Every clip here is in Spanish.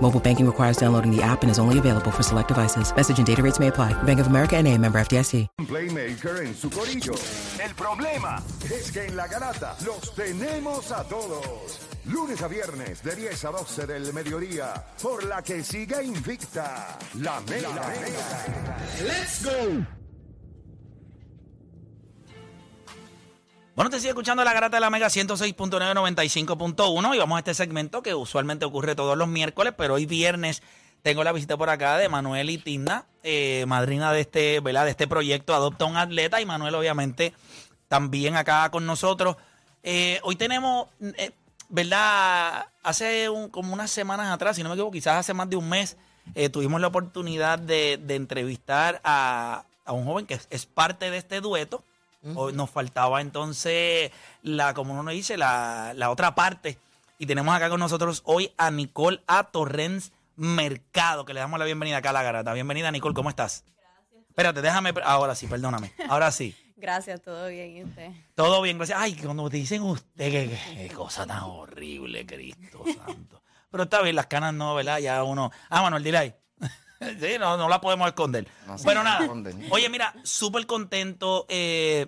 Mobile banking requires downloading the app and is only available for select devices. Message and data rates may apply. Bank of America and a member FDIC. Playmaker en su corillo. El problema es que en la garata los tenemos a todos. Lunes a viernes de 10 a 12 del mediodía. Por la que siga invicta. La Mega. Let's go. Bueno, te sigue escuchando la garata de la Mega 106.995.1 y vamos a este segmento que usualmente ocurre todos los miércoles, pero hoy viernes tengo la visita por acá de Manuel y Tina, eh, madrina de este, ¿verdad? de este proyecto Adopta un Atleta y Manuel obviamente también acá con nosotros. Eh, hoy tenemos, eh, ¿verdad? Hace un, como unas semanas atrás, si no me equivoco, quizás hace más de un mes, eh, tuvimos la oportunidad de, entrevistar a, un joven que es parte de este dueto. Hoy nos faltaba entonces la, como uno dice, la, la otra parte. Y tenemos acá con nosotros hoy a Nicole A. Torrens Mercado, que le damos la bienvenida acá a la garata. Bienvenida, Nicole, ¿cómo estás? Gracias. Espérate, déjame. Ahora sí, perdóname. Ahora sí. Gracias, todo bien, ¿y usted? Todo bien, gracias. Ay, cuando te dicen usted, qué, qué cosa tan horrible, Cristo santo. Pero está bien, las canas no, ¿verdad? Ya uno. Ah, Manuel, dile ahí. sí, no, no la podemos esconder. No bueno, nada. esconden. Oye, mira, súper contento. eh,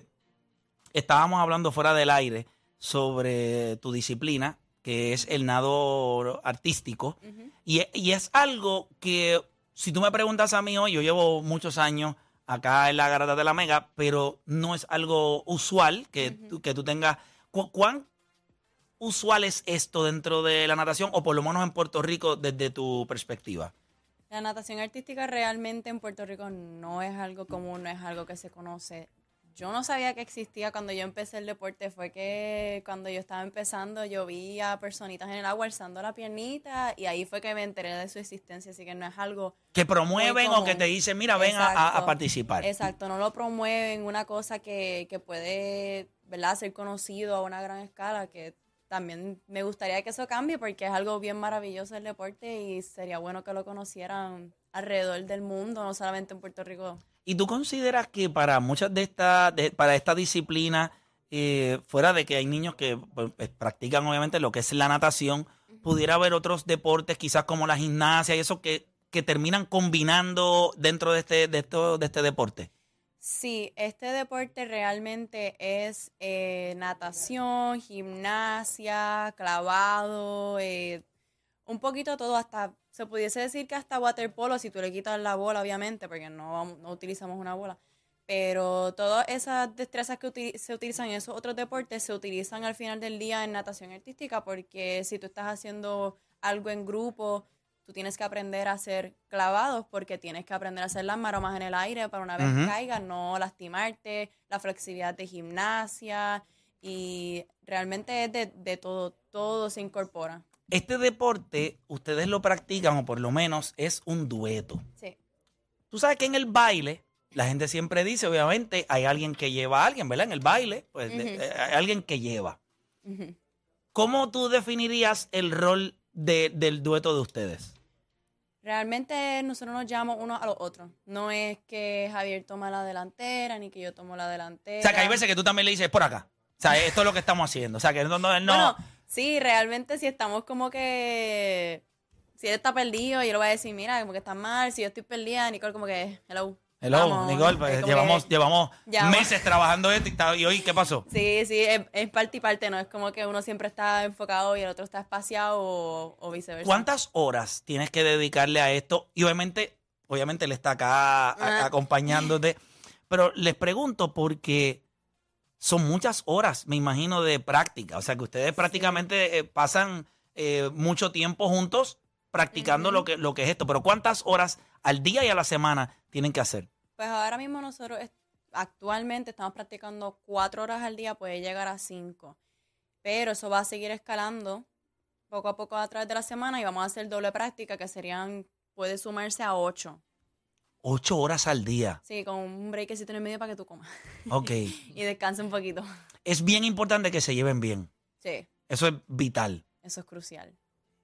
estábamos hablando fuera del aire sobre tu disciplina, que es el nado artístico. y, e- y es algo que, si tú me preguntas a mí hoy, yo llevo muchos años acá en la Garata de la Mega, pero no es algo usual que, tú, que tú tengas. ¿Cu- ¿Cuán usual es esto dentro de la natación, o por lo menos en Puerto Rico, desde tu perspectiva? La natación artística realmente en Puerto Rico no es algo común, no es algo que se conoce. Yo no sabía que existía cuando yo empecé el deporte, fue que cuando yo estaba empezando yo vi a personitas en el agua alzando la piernita y ahí fue que me enteré de su existencia, así que no es algo Que promueven o que te dicen, mira, ven a- participar. Exacto, no lo promueven, una cosa que, que puede, ¿verdad?, ser conocido a una gran escala, que también me gustaría que eso cambie porque es algo bien maravilloso el deporte y sería bueno que lo conocieran alrededor del mundo, no solamente en Puerto Rico. ¿Y tú consideras que para muchas de estas, de- para esta disciplina, eh, fuera de que hay niños que pues, pues, practican obviamente lo que es la natación, pudiera haber otros deportes, quizás como la gimnasia y eso, que, que terminan combinando dentro de este, de esto, de este deporte? Sí, este deporte realmente es eh, natación, gimnasia, clavado, eh, un poquito todo, hasta se pudiese decir que hasta waterpolo, si tú le quitas la bola, obviamente, porque no, no utilizamos una bola. Pero todas esas destrezas que se utilizan en esos otros deportes se utilizan al final del día en natación artística, porque si tú estás haciendo algo en grupo, tú tienes que aprender a hacer clavados, porque tienes que aprender a hacer las maromas en el aire para una vez Ujú. caigas, no lastimarte, la flexibilidad de gimnasia, y realmente es de, de todo, todo se incorpora. Este deporte, ustedes lo practican, o por lo menos es un dueto. Sí. Tú sabes que en el baile, la gente siempre dice, obviamente, hay alguien que lleva a alguien, ¿verdad? En el baile, pues eh, hay alguien que lleva. ¿Cómo tú definirías el rol de- del dueto de ustedes? Realmente nosotros nos llamamos unos a los otros. No es que Javier toma la delantera, ni que yo tomo la delantera. O sea, que hay veces que tú también le dices, por acá. O sea, esto es lo que estamos haciendo. O sea, que no, no, no. Bueno, sí, realmente si estamos como que... Si él está perdido, yo le voy a decir, mira, como que está mal. Si yo estoy perdida, Nicole como que, hello. Hello, vamos. Nicole, pues, llevamos, que- llevamos Ya. meses trabajando esto y, está- y hoy, ¿qué pasó? Sí, sí, es, es parte y parte, no es como que uno siempre está enfocado y el otro está espaciado o, o viceversa. ¿Cuántas horas tienes que dedicarle a esto? Y obviamente, obviamente él está acá a- Ah. acompañándote. Pero les pregunto porque son muchas horas, me imagino, de práctica. O sea, que ustedes prácticamente eh, pasan eh, mucho tiempo juntos practicando lo, que, lo que es esto. Pero ¿cuántas horas al día y a la semana tienen que hacer? Pues ahora mismo nosotros actualmente estamos practicando cuatro horas al día, puede llegar a cinco. Pero eso va a seguir escalando poco a poco a través de la semana y vamos a hacer doble práctica que serían, puede sumarse a ocho. Ocho horas al día. Sí, con un breakcito en el medio para que tú comas Ok. y descanse un poquito. es bien importante que se lleven bien. Sí, Eso es vital. eso es crucial.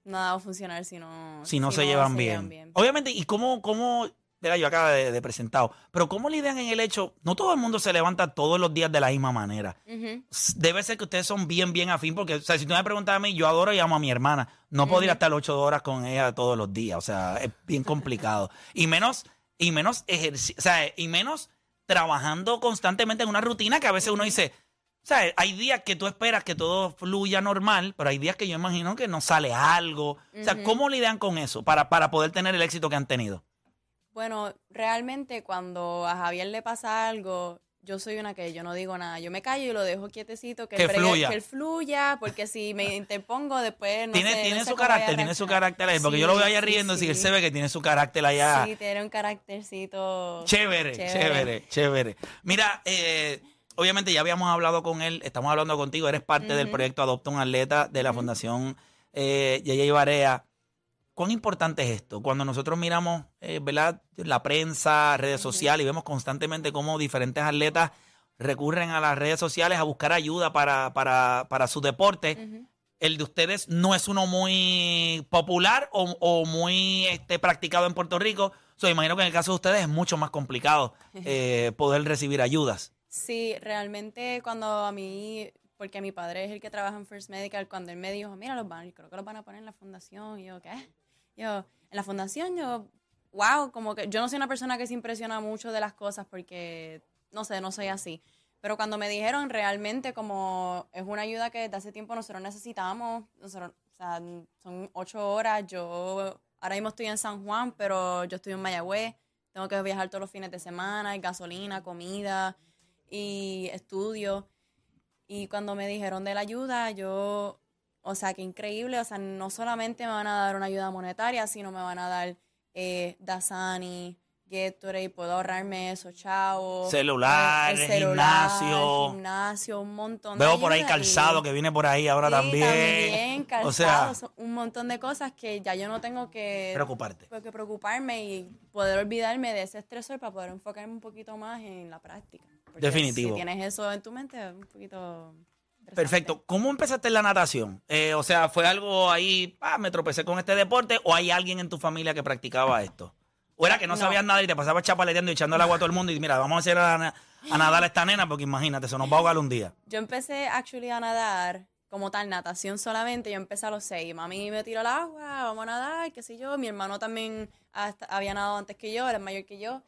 Nada va a funcionar si no, Si no se, llevan, bien. Obviamente, ¿y cómo, cómo, mira, yo acabo de, de presentado, pero cómo lidian en el hecho, no todo el mundo se levanta todos los días de la misma manera. Debe ser que ustedes son bien, bien afín, porque, o sea, si tú me preguntas a mí, yo adoro y amo a mi hermana. No podría estar ocho horas con ella todos los días, o sea, es bien complicado. Y menos, y menos ejerci- o sea, y menos trabajando constantemente en una rutina que a veces uno dice, o sea, hay días que tú esperas que todo fluya normal, pero hay días que yo imagino que no sale algo. O sea, ¿cómo lidian con eso para, para poder tener el éxito que han tenido? Bueno, realmente cuando a Javier le pasa algo, yo soy una que yo no digo nada. Yo me callo y lo dejo quietecito, que, Que él bregue- fluya. que él fluya, porque si me interpongo después no tiene sé, no tiene sé su carácter, tiene su carácter ahí, porque Sí, yo lo veo allá sí, riendo, si él sí. se ve que tiene su carácter allá. Sí, tiene un caráctercito Chévere, chévere, chévere, Mira, eh, obviamente ya habíamos hablado con él, estamos hablando contigo, eres parte del proyecto Adopta un Atleta de la Fundación eh, Yeye Barea. ¿Cuán importante es esto? Cuando nosotros miramos eh, ¿verdad? la prensa, redes sociales y vemos constantemente cómo diferentes atletas recurren a las redes sociales a buscar ayuda para, para, para su deporte. El de ustedes no es uno muy popular o, o muy este, practicado en Puerto Rico. So, imagino que en el caso de ustedes es mucho más complicado eh, poder recibir ayudas. Sí, realmente cuando a mí, porque mi padre es el que trabaja en First Medical, cuando él me dijo, mira, los van, creo que los van a poner en la fundación, y yo, ¿qué? Yo, en la fundación, yo, wow, como que yo no soy una persona que se impresiona mucho de las cosas porque, no sé, no soy así. Pero cuando me dijeron realmente como es una ayuda que desde hace tiempo nosotros necesitamos, nosotros, o sea, son ocho horas, yo ahora mismo estoy en San Juan, pero yo estoy en Mayagüez, tengo que viajar todos los fines de semana, gasolina, comida y estudio. Y cuando me dijeron de la ayuda, yo, o sea, qué increíble, o sea, no solamente me van a dar una ayuda monetaria, sino me van a dar eh, Dasani, Gatorade, puedo ahorrarme eso, chao. Celular, gimnasio. gimnasio, un montón de Veo por ahí calzado que viene por ahí ahora Sí, también. también, calzado, o sea, un montón de cosas que ya yo no tengo que preocuparte. pues, que preocuparme y poder olvidarme de ese estresor para poder enfocarme un poquito más en la práctica. Porque Definitivo. Si tienes eso en tu mente, es un poquito. Perfecto. ¿Cómo empezaste en la natación? Eh, o sea, ¿fue algo ahí, ah, me tropecé con este deporte o hay alguien en tu familia que practicaba esto? ¿O era que no, No. sabías nada y te pasabas chapaleteando y echando el agua a todo el mundo y mira, vamos a hacer a, na- a nadar a esta nena porque imagínate, se nos va a ahogar un día? Yo empecé actually a nadar como tal, natación solamente. Yo empecé a los seis. Mami me tiró al agua, vamos a nadar, qué sé yo. Mi hermano también hasta- había nadado antes que yo, era mayor que yo.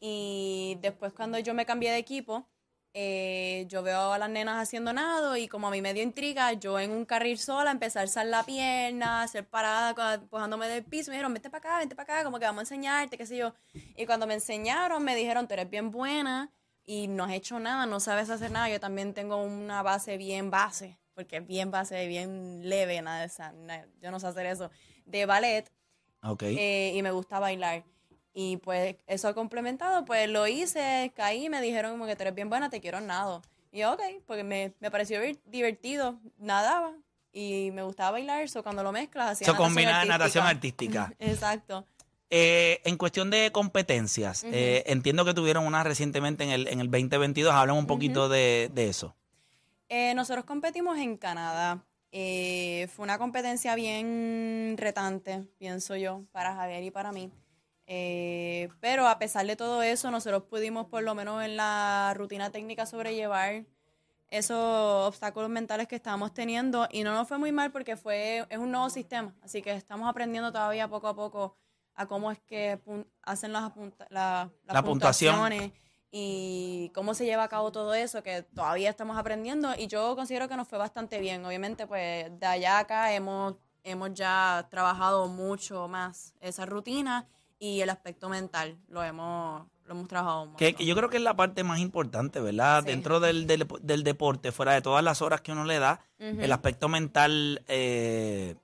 Y después cuando yo me cambié de equipo, eh, yo veo a las nenas haciendo nado y como a mí me dio intriga, yo en un carril sola empecé a alzar la pierna, a hacer parada, empujándome del piso. Me dijeron, vente para acá, vente para acá, como que vamos a enseñarte, qué sé yo. Y cuando me enseñaron, me dijeron, tú eres bien buena y no has hecho nada, no sabes hacer nada. Yo también tengo una base bien base, porque es bien base, bien leve, nada de esa, na- yo no sé hacer eso, de ballet Ok. eh, y me gusta bailar. Y pues eso complementado, pues lo hice, caí, me dijeron como que tú eres bien buena, te quiero nado. Y yo, ok, porque me, me pareció divertido, nadaba y me gustaba bailar, eso cuando lo mezclas, hacía Eso natación combina natación artística. artística. Exacto. Eh, en cuestión de competencias, eh, entiendo que tuvieron una recientemente en el, en el 2022. Hablan un poquito de, de eso. Eh, nosotros competimos en Canadá. Fue una competencia bien retante, pienso yo, para Javier y para mí. Eh, pero a pesar de todo eso, nosotros pudimos por lo menos en la rutina técnica sobrellevar esos obstáculos mentales que estábamos teniendo y no nos fue muy mal porque fue es un nuevo sistema, así que estamos aprendiendo todavía poco a poco a cómo es que hacen las, apunta- la- las La puntuación. puntuaciones y cómo se lleva a cabo todo eso que todavía estamos aprendiendo y yo considero que nos fue bastante bien. Obviamente pues de allá a acá hemos hemos ya trabajado mucho más esa rutina y el aspecto mental lo hemos lo hemos trabajado más. Que, que yo creo que es la parte más importante, ¿verdad? Sí. Dentro del, del, del deporte, fuera de todas las horas que uno le da, el aspecto mental eh,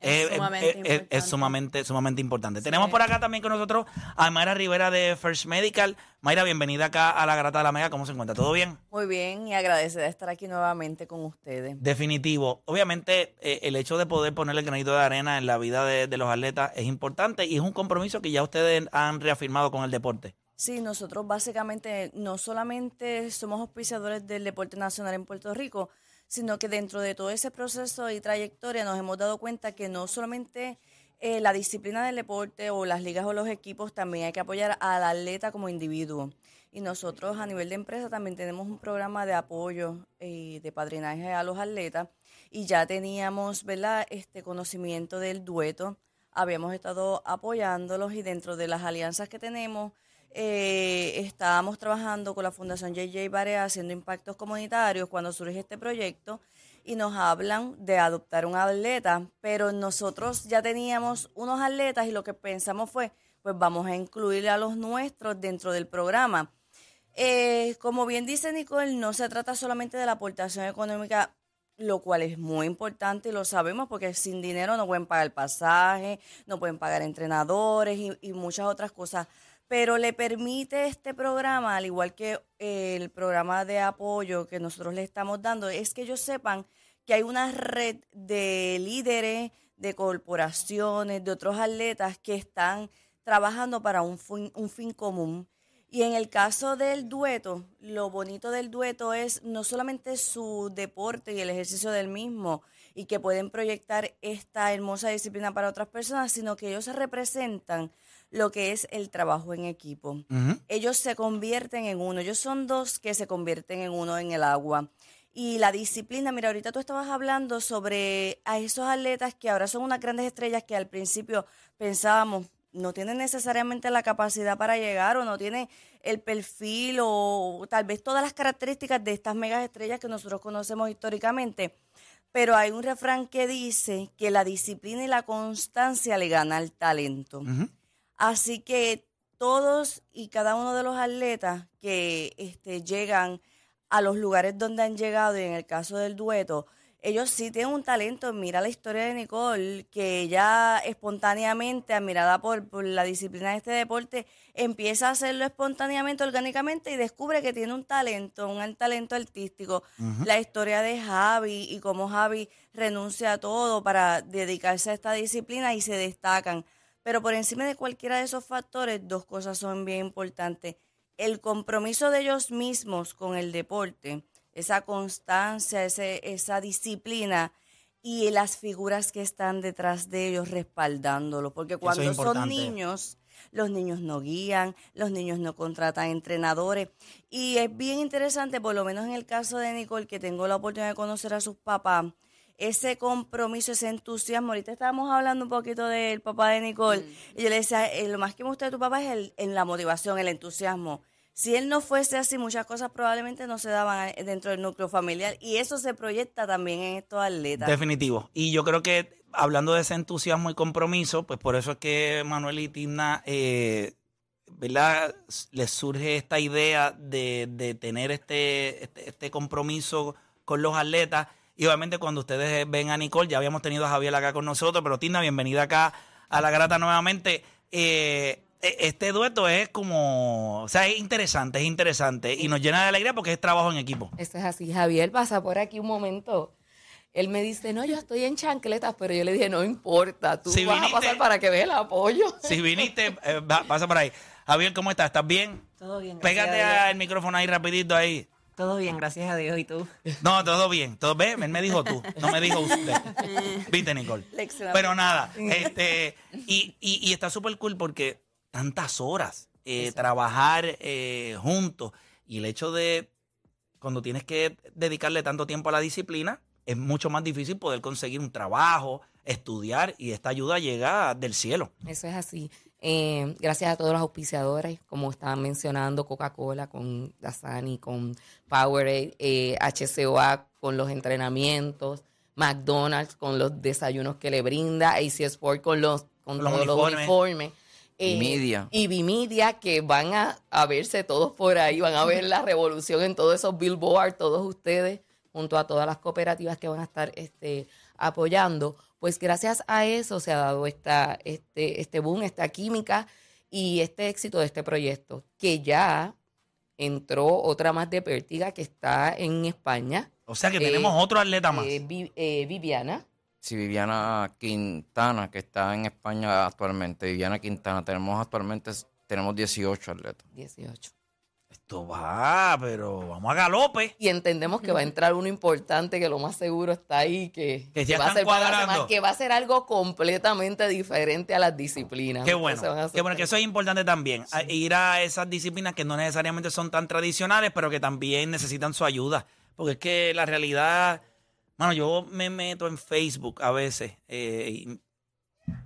Es es, sumamente es- sumamente, sumamente importante. Tenemos por acá también con nosotros a Mayra Rivera de First Medical. Mayra, bienvenida acá a la Grata de la Mega. ¿Cómo se encuentra? ¿Todo bien? Muy bien y agradecida de estar aquí nuevamente con ustedes. Definitivo. Obviamente, eh, el hecho de poder poner el granito de arena en la vida de, de los atletas es importante y es un compromiso que ya ustedes han reafirmado con el deporte. Sí, nosotros básicamente no solamente somos auspiciadores del deporte nacional en Puerto Rico, sino que dentro de todo ese proceso y trayectoria nos hemos dado cuenta que no solamente eh, la disciplina del deporte o las ligas o los equipos, también hay que apoyar al atleta como individuo. Y nosotros a nivel de empresa también tenemos un programa de apoyo y de padrinaje a los atletas y ya teníamos, ¿verdad?, este conocimiento del dueto, habíamos estado apoyándolos y dentro de las alianzas que tenemos, eh, estábamos trabajando con la Fundación JJ Barea haciendo impactos comunitarios cuando surge este proyecto y nos hablan de adoptar un atleta, pero nosotros ya teníamos unos atletas y lo que pensamos fue, pues vamos a incluir a los nuestros dentro del programa. Eh, como bien dice Nicole, no se trata solamente de la aportación económica, lo cual es muy importante y lo sabemos porque sin dinero no pueden pagar pasaje, no pueden pagar entrenadores y, y muchas otras cosas. Pero le permite este programa, al igual que eh, el programa de apoyo que nosotros le estamos dando, es que ellos sepan que hay una red de líderes, de corporaciones, de otros atletas que están trabajando para un fin, un fin común. Y en el caso del dueto, lo bonito del dueto es no solamente su deporte y el ejercicio del mismo y que pueden proyectar esta hermosa disciplina para otras personas, sino que ellos representan lo que es el trabajo en equipo. Ellos se convierten en uno, ellos son dos que se convierten en uno en el agua. Y la disciplina, mira, ahorita tú estabas hablando sobre a esos atletas que ahora son unas grandes estrellas que al principio pensábamos no tienen necesariamente la capacidad para llegar o no tienen el perfil o tal vez todas las características de estas megas estrellas que nosotros conocemos históricamente. Pero hay un refrán que dice que la disciplina y la constancia le gana al talento. Así que todos y cada uno de los atletas que este, llegan a los lugares donde han llegado, y en el caso del dueto, ellos sí tienen un talento. Mira la historia de Nicole, que ella espontáneamente, admirada por, por la disciplina de este deporte, empieza a hacerlo espontáneamente, orgánicamente, y descubre que tiene un talento, un talento artístico. La historia de Javi y cómo Javi renuncia a todo para dedicarse a esta disciplina y se destacan. Pero por encima de cualquiera de esos factores, dos cosas son bien importantes. El compromiso de ellos mismos con el deporte, esa constancia, ese, esa disciplina y las figuras que están detrás de ellos respaldándolo. Porque cuando son niños, los niños no guían, los niños no contratan entrenadores. Y es bien interesante, por lo menos en el caso de Nicole, que tengo la oportunidad de conocer a sus papás, ese compromiso, ese entusiasmo. Ahorita estábamos hablando un poquito del papá de Nicole. Y yo le decía, eh, lo más que me gusta de tu papá es el, en la motivación, el entusiasmo. Si él no fuese así, muchas cosas probablemente no se daban eh, dentro del núcleo familiar. Y eso se proyecta también en estos atletas. Definitivo. Y yo creo que hablando de ese entusiasmo y compromiso, pues por eso es que Manuel y Tina, eh, ¿verdad? Les surge esta idea de, de tener este, este, este compromiso con los atletas. Y obviamente cuando ustedes ven a Nicole, ya habíamos tenido a Javier acá con nosotros, pero Tina, bienvenida acá a La Grata nuevamente. Eh, e- este dueto es como, o sea, es interesante, es interesante y nos llena de alegría porque es trabajo en equipo. Esto es así. Javier pasa por aquí un momento. Él me dice, no, yo estoy en chancletas, pero yo le dije, no importa, tú Si vas viniste- a pasar para que veas el apoyo. Si viniste, eh, pasa por ahí. Javier, ¿cómo estás? ¿Estás bien? Todo bien, gracias Pégate al micrófono ahí rapidito ahí. Todo bien, gracias a Dios. ¿Y tú? No, todo bien. Todo bien. Él me dijo tú, no me dijo usted. Viste, Nicole. Pero nada, este, y, y, y está súper cool porque tantas horas eh, trabajar eh, juntos y el hecho de cuando tienes que dedicarle tanto tiempo a la disciplina, es mucho más difícil poder conseguir un trabajo, estudiar y esta ayuda llega del cielo. Eso es así. Eh, gracias a todos los auspiciadores, como estaban mencionando, Coca-Cola con Dasani, con Powerade, eh, HCOA con los entrenamientos, McDonald's con los desayunos que le brinda, AC Sport con los, con todos los uniformes. uniformes. eh, Media. y Vimedia, que van a, a verse todos por ahí, van a ver la revolución en todos esos billboards, todos ustedes, junto a todas las cooperativas que van a estar este, apoyando. Pues gracias a eso se ha dado esta, este, este boom, esta química y este éxito de este proyecto, que ya entró otra más de Pértiga que está en España. O sea que Eh, tenemos otro atleta más. eh, Vi- eh, Viviana. Sí, Viviana Quintana, que está en España actualmente. Viviana Quintana, tenemos actualmente tenemos 18 atletas. 18. Esto va, pero vamos a galope. Y entendemos que va a entrar uno importante, que lo más seguro está ahí, que, Que ya va, a ser, que va a ser algo completamente diferente a las disciplinas. Qué bueno, qué bueno, que eso es importante también. Ir a esas disciplinas que no necesariamente son tan tradicionales, pero que también necesitan su ayuda. Porque es que la realidad, mano, yo me meto en Facebook a veces eh, y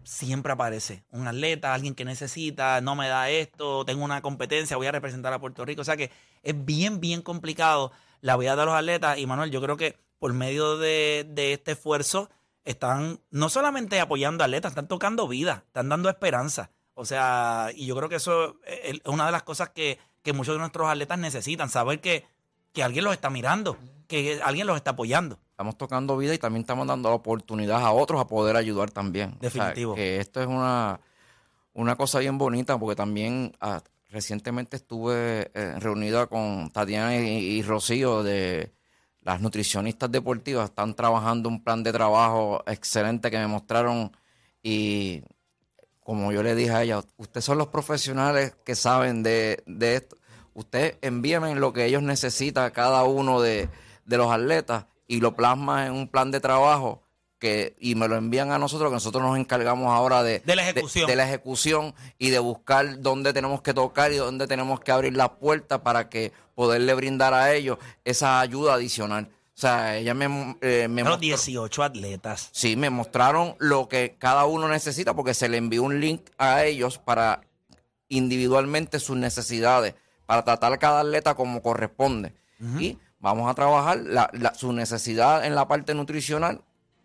siempre aparece un atleta, alguien que necesita, no me da esto, tengo una competencia, voy a representar a Puerto Rico. O sea que es bien, bien complicado la vida de los atletas. Y Manuel, yo creo que por medio de, de este esfuerzo están no solamente apoyando atletas, están tocando vida, están dando esperanza. O sea, y yo creo que eso es una de las cosas que, que muchos de nuestros atletas necesitan, saber que, que alguien los está mirando, que alguien los está apoyando. Estamos tocando vida y también estamos dando la oportunidad a otros a poder ayudar también. O sea, Definitivo. que esto es una, una cosa bien bonita porque también ah, recientemente estuve eh, reunida con Tatiana y, y Rocío de las nutricionistas deportivas. Están trabajando un plan de trabajo excelente que me mostraron y como yo le dije a ella, ustedes son los profesionales que saben de, de esto. Usted envíame lo que ellos necesitan, cada uno de, de los atletas, y lo plasma en un plan de trabajo que y me lo envían a nosotros, que nosotros nos encargamos ahora de, De la ejecución. de la ejecución y de buscar dónde tenemos que tocar y dónde tenemos que abrir las puertas para que poderle brindar a ellos esa ayuda adicional. O sea, ella me, eh, me Los mostró- 18 atletas. Sí, me mostraron lo que cada uno necesita porque se le envió un link a ellos para individualmente sus necesidades, para tratar a cada atleta como corresponde. Y vamos a trabajar la- la- su necesidad en la parte nutricional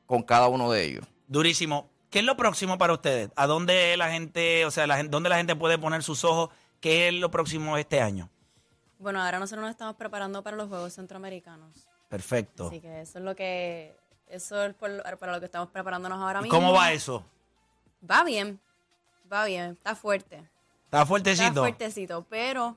con cada uno de ellos. Durísimo. ¿Qué es lo próximo para ustedes? ¿A dónde la gente, o sea, la, dónde la gente puede poner sus ojos? ¿Qué es lo próximo este año? Bueno, ahora nosotros nos estamos preparando para los Juegos Centroamericanos. Perfecto. Así que eso es lo que, eso es por para lo que estamos preparándonos ahora ¿Y mismo. cómo va eso? Va bien, va bien, está fuerte. ¿Está Está fuertecito? fuertecito, pero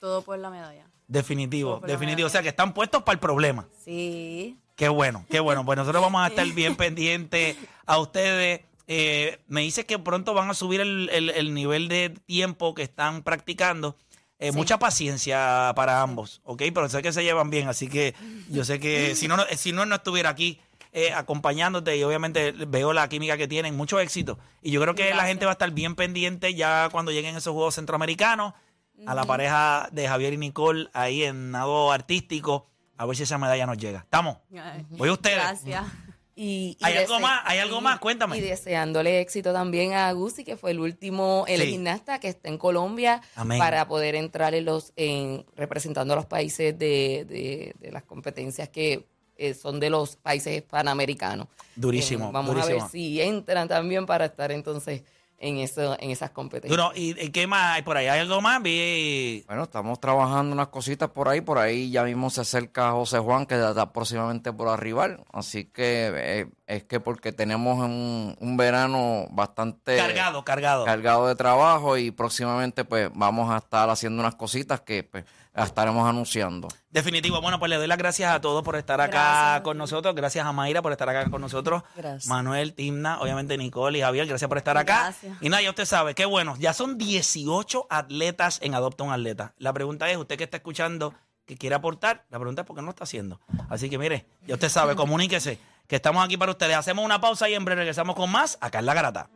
todo por la medalla. Definitivo, definitivo. O sea, que están puestos para el problema. Sí. Qué bueno, qué bueno. Pues nosotros vamos a estar bien pendientes a ustedes. Eh, me dice que pronto van a subir el, el- el nivel de tiempo que están practicando. Eh, Sí. Mucha paciencia para ambos, ¿ok? Pero sé que se llevan bien, así que yo sé que si no, no- si no, no estuviera aquí eh, acompañándote y obviamente veo la química que tienen, mucho éxito. Y yo creo que la gente va a estar bien pendiente ya cuando lleguen esos Juegos Centroamericanos, a la pareja de Javier y Nicole ahí en nado artístico, a ver si esa medalla nos llega. ¿Estamos? Ay, Voy a ustedes. Gracias. Y, y ¿Hay algo más? ¿Hay algo más? Cuéntame. Y deseándole éxito también a Gusi, que fue el último, el Sí. gimnasta que está en Colombia, Amén. para poder entrar en los, en, representando a los países de, de- de las competencias que eh, son de los países panamericanos. Durísimo, Eh, vamos a ver si entran también para estar entonces en eso, en esas competencias. Duro, ¿y, y qué más hay por ahí? ¿Hay algo más? Vi- Bueno, estamos trabajando unas cositas por ahí, por ahí ya mismo se acerca José Juan, que está próximamente por arribar, así que eh, es que porque tenemos un, un verano bastante Cargado, cargado. cargado de trabajo y próximamente pues vamos a estar haciendo unas cositas que pues estaremos anunciando. Definitivo. Bueno, pues le doy las gracias a todos por estar acá Gracias con nosotros. Gracias a Mayra por estar acá con nosotros. Gracias. Manuel, Timna, obviamente Nicole y Javier, gracias por estar acá. Gracias. Y nada, ya usted sabe, qué bueno. Ya son 18 atletas en Adopta un Atleta. La pregunta es, usted que está escuchando, que quiere aportar, la pregunta es por qué no lo está haciendo. Así que mire, ya usted sabe, comuníquese, que estamos aquí para ustedes. Hacemos una pausa y en breve regresamos con más acá en La Garata.